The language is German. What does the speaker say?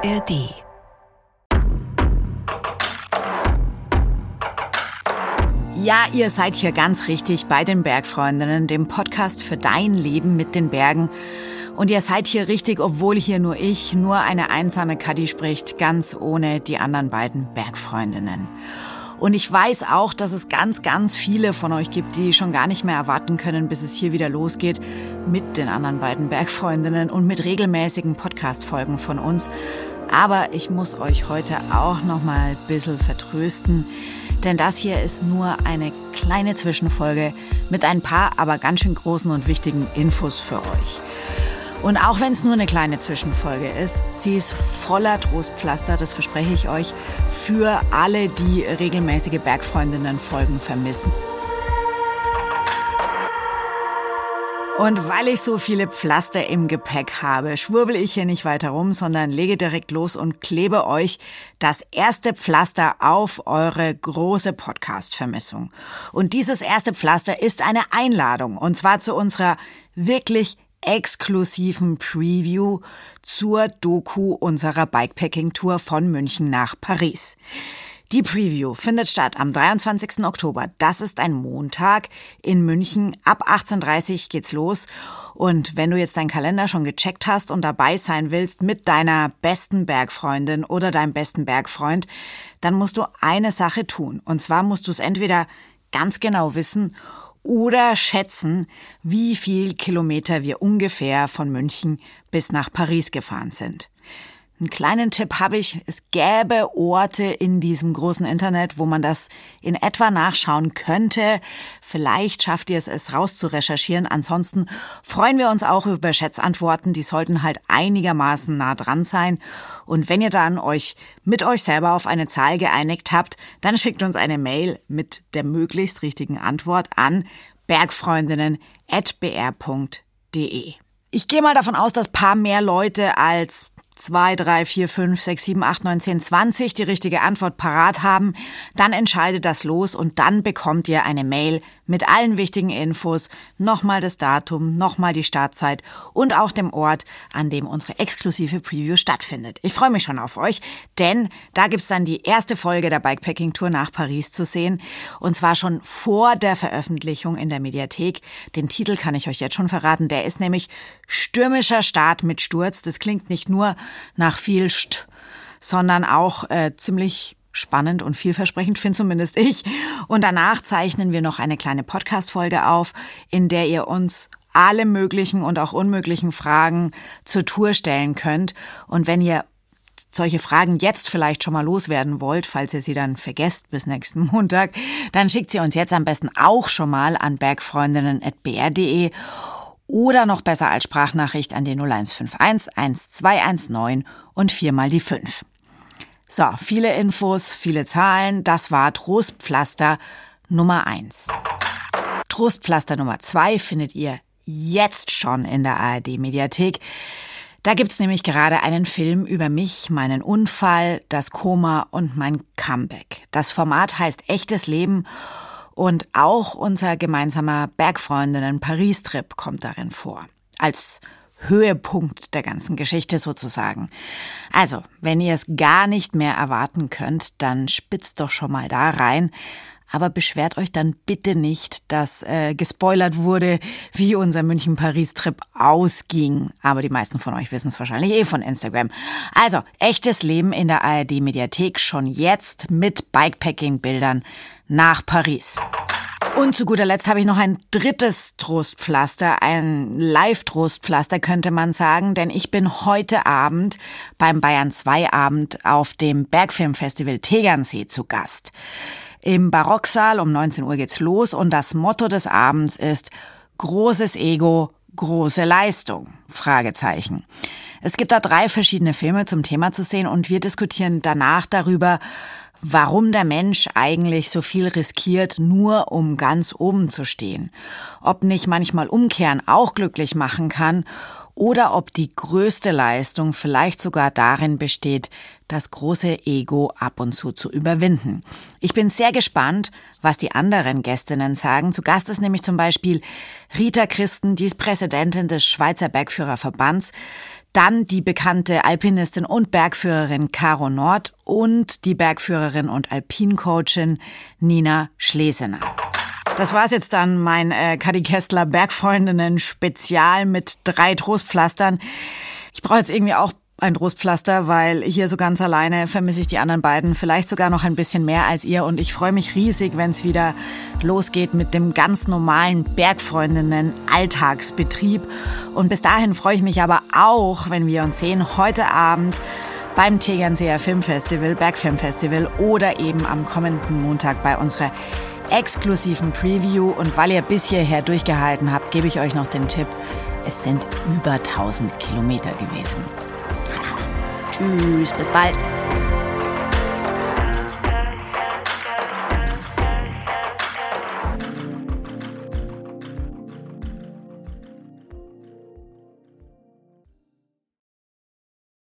ARD. Ja, ihr seid hier ganz richtig bei den Bergfreundinnen, dem Podcast für dein Leben mit den Bergen. Und ihr seid hier richtig, obwohl hier nur ich, nur eine einsame Kadi spricht, ganz ohne die anderen beiden Bergfreundinnen. Und ich weiß auch, dass es ganz, ganz viele von euch gibt, die schon gar nicht mehr erwarten können, bis es hier wieder losgeht mit den anderen beiden Bergfreundinnen und mit regelmäßigen Podcast-Folgen von uns. Aber ich muss euch heute auch noch mal ein bisschen vertrösten, denn das hier ist nur eine kleine Zwischenfolge mit ein paar, aber ganz schön großen und wichtigen Infos für euch. Und auch wenn es nur eine kleine Zwischenfolge ist, sie ist voller Trostpflaster, das verspreche ich euch, für alle, die regelmäßige Bergfreundinnen-Folgen vermissen. Und weil ich so viele Pflaster im Gepäck habe, schwurbel ich hier nicht weiter rum, sondern lege direkt los und klebe euch das erste Pflaster auf eure große Podcast-Vermissung. Und dieses erste Pflaster ist eine Einladung, und zwar zu unserer wirklich exklusiven Preview zur Doku unserer Bikepacking-Tour von München nach Paris. Die Preview findet statt am 23. Oktober. Das ist ein Montag in München. Ab 18.30 Uhr geht's los. Und wenn du jetzt deinen Kalender schon gecheckt hast und dabei sein willst mit deiner besten Bergfreundin oder deinem besten Bergfreund, dann musst du eine Sache tun. Und zwar musst du es entweder ganz genau wissen oder schätzen, wie viel Kilometer wir ungefähr von München bis nach Paris gefahren sind. Einen kleinen Tipp habe ich. Es gäbe Orte in diesem großen Internet, wo man das in etwa nachschauen könnte. Vielleicht schafft ihr es, es raus zu recherchieren. Ansonsten freuen wir uns auch über Schätzantworten. Die sollten halt einigermaßen nah dran sein. Und wenn ihr dann euch mit euch selber auf eine Zahl geeinigt habt, dann schickt uns eine Mail mit der möglichst richtigen Antwort an bergfreundinnen.br.de. Ich gehe mal davon aus, dass paar mehr Leute als 2, 3, 4, 5, 6, 7, 8, 9, 10, 20 die richtige Antwort parat haben, dann entscheidet das los und dann bekommt ihr eine Mail mit allen wichtigen Infos, nochmal das Datum, nochmal die Startzeit und auch dem Ort, an dem unsere exklusive Preview stattfindet. Ich freue mich schon auf euch, denn da gibt's dann die erste Folge der Bikepacking-Tour nach Paris zu sehen und zwar schon vor der Veröffentlichung in der Mediathek. Den Titel kann ich euch jetzt schon verraten, der ist nämlich Stürmischer Start mit Sturz. Das klingt nicht nur nach viel St, sondern auch äh, ziemlich spannend und vielversprechend, finde zumindest ich. Und danach zeichnen wir noch eine kleine Podcast-Folge auf, in der ihr uns alle möglichen und auch unmöglichen Fragen zur Tour stellen könnt. Und wenn ihr solche Fragen jetzt vielleicht schon mal loswerden wollt, falls ihr sie dann vergesst bis nächsten Montag, dann schickt sie uns jetzt am besten auch schon mal an bergfreundinnen.br.de oder noch besser als Sprachnachricht an den 0151 1219 und viermal die 5. So, viele Infos, viele Zahlen. Das war Trostpflaster Nummer 1. Trostpflaster Nummer 2 findet ihr jetzt schon in der ARD Mediathek. Da gibt's nämlich gerade einen Film über mich, meinen Unfall, das Koma und mein Comeback. Das Format heißt Echtes Leben und auch unser gemeinsamer Bergfreundinnen-Paris-Trip kommt darin vor. Als Höhepunkt der ganzen Geschichte sozusagen. Also, wenn ihr es gar nicht mehr erwarten könnt, dann spitzt doch schon mal da rein. Aber beschwert euch dann bitte nicht, dass äh, gespoilert wurde, wie unser München-Paris-Trip ausging. Aber die meisten von euch wissen es wahrscheinlich eh von Instagram. Also, echtes Leben in der ARD-Mediathek schon jetzt mit Bikepacking-Bildern nach Paris. Und zu guter Letzt habe ich noch ein drittes Trostpflaster, ein Live-Trostpflaster könnte man sagen, denn ich bin heute Abend beim Bayern 2 Abend auf dem Bergfilmfestival Tegernsee zu Gast. Im Barocksaal um 19 Uhr geht's los und das Motto des Abends ist großes Ego, große Leistung? Fragezeichen. Es gibt da drei verschiedene Filme zum Thema zu sehen und wir diskutieren danach darüber, warum der Mensch eigentlich so viel riskiert, nur um ganz oben zu stehen. Ob nicht manchmal Umkehren auch glücklich machen kann oder ob die größte Leistung vielleicht sogar darin besteht, das große Ego ab und zu zu überwinden. Ich bin sehr gespannt, was die anderen Gästinnen sagen. Zu Gast ist nämlich zum Beispiel Rita Christen, die ist Präsidentin des Schweizer Bergführerverbands. Dann die bekannte Alpinistin und Bergführerin Caro Nord und die Bergführerin und Alpincoachin Nina Schlesener. Das war's jetzt dann, mein äh, Kadi Kessler Bergfreundinnen Spezial mit drei Trostpflastern. Ich brauche jetzt irgendwie auch ein Trostpflaster, weil hier so ganz alleine vermisse ich die anderen beiden, vielleicht sogar noch ein bisschen mehr als ihr und ich freue mich riesig, wenn es wieder losgeht mit dem ganz normalen Bergfreundinnen Alltagsbetrieb und bis dahin freue ich mich aber auch, wenn wir uns sehen heute Abend beim Tegernseer Filmfestival, Bergfilmfestival oder eben am kommenden Montag bei unserer exklusiven Preview. Und weil ihr bis hierher durchgehalten habt, gebe ich euch noch den Tipp, es sind über 1000 Kilometer gewesen. Tschüss, bis bald.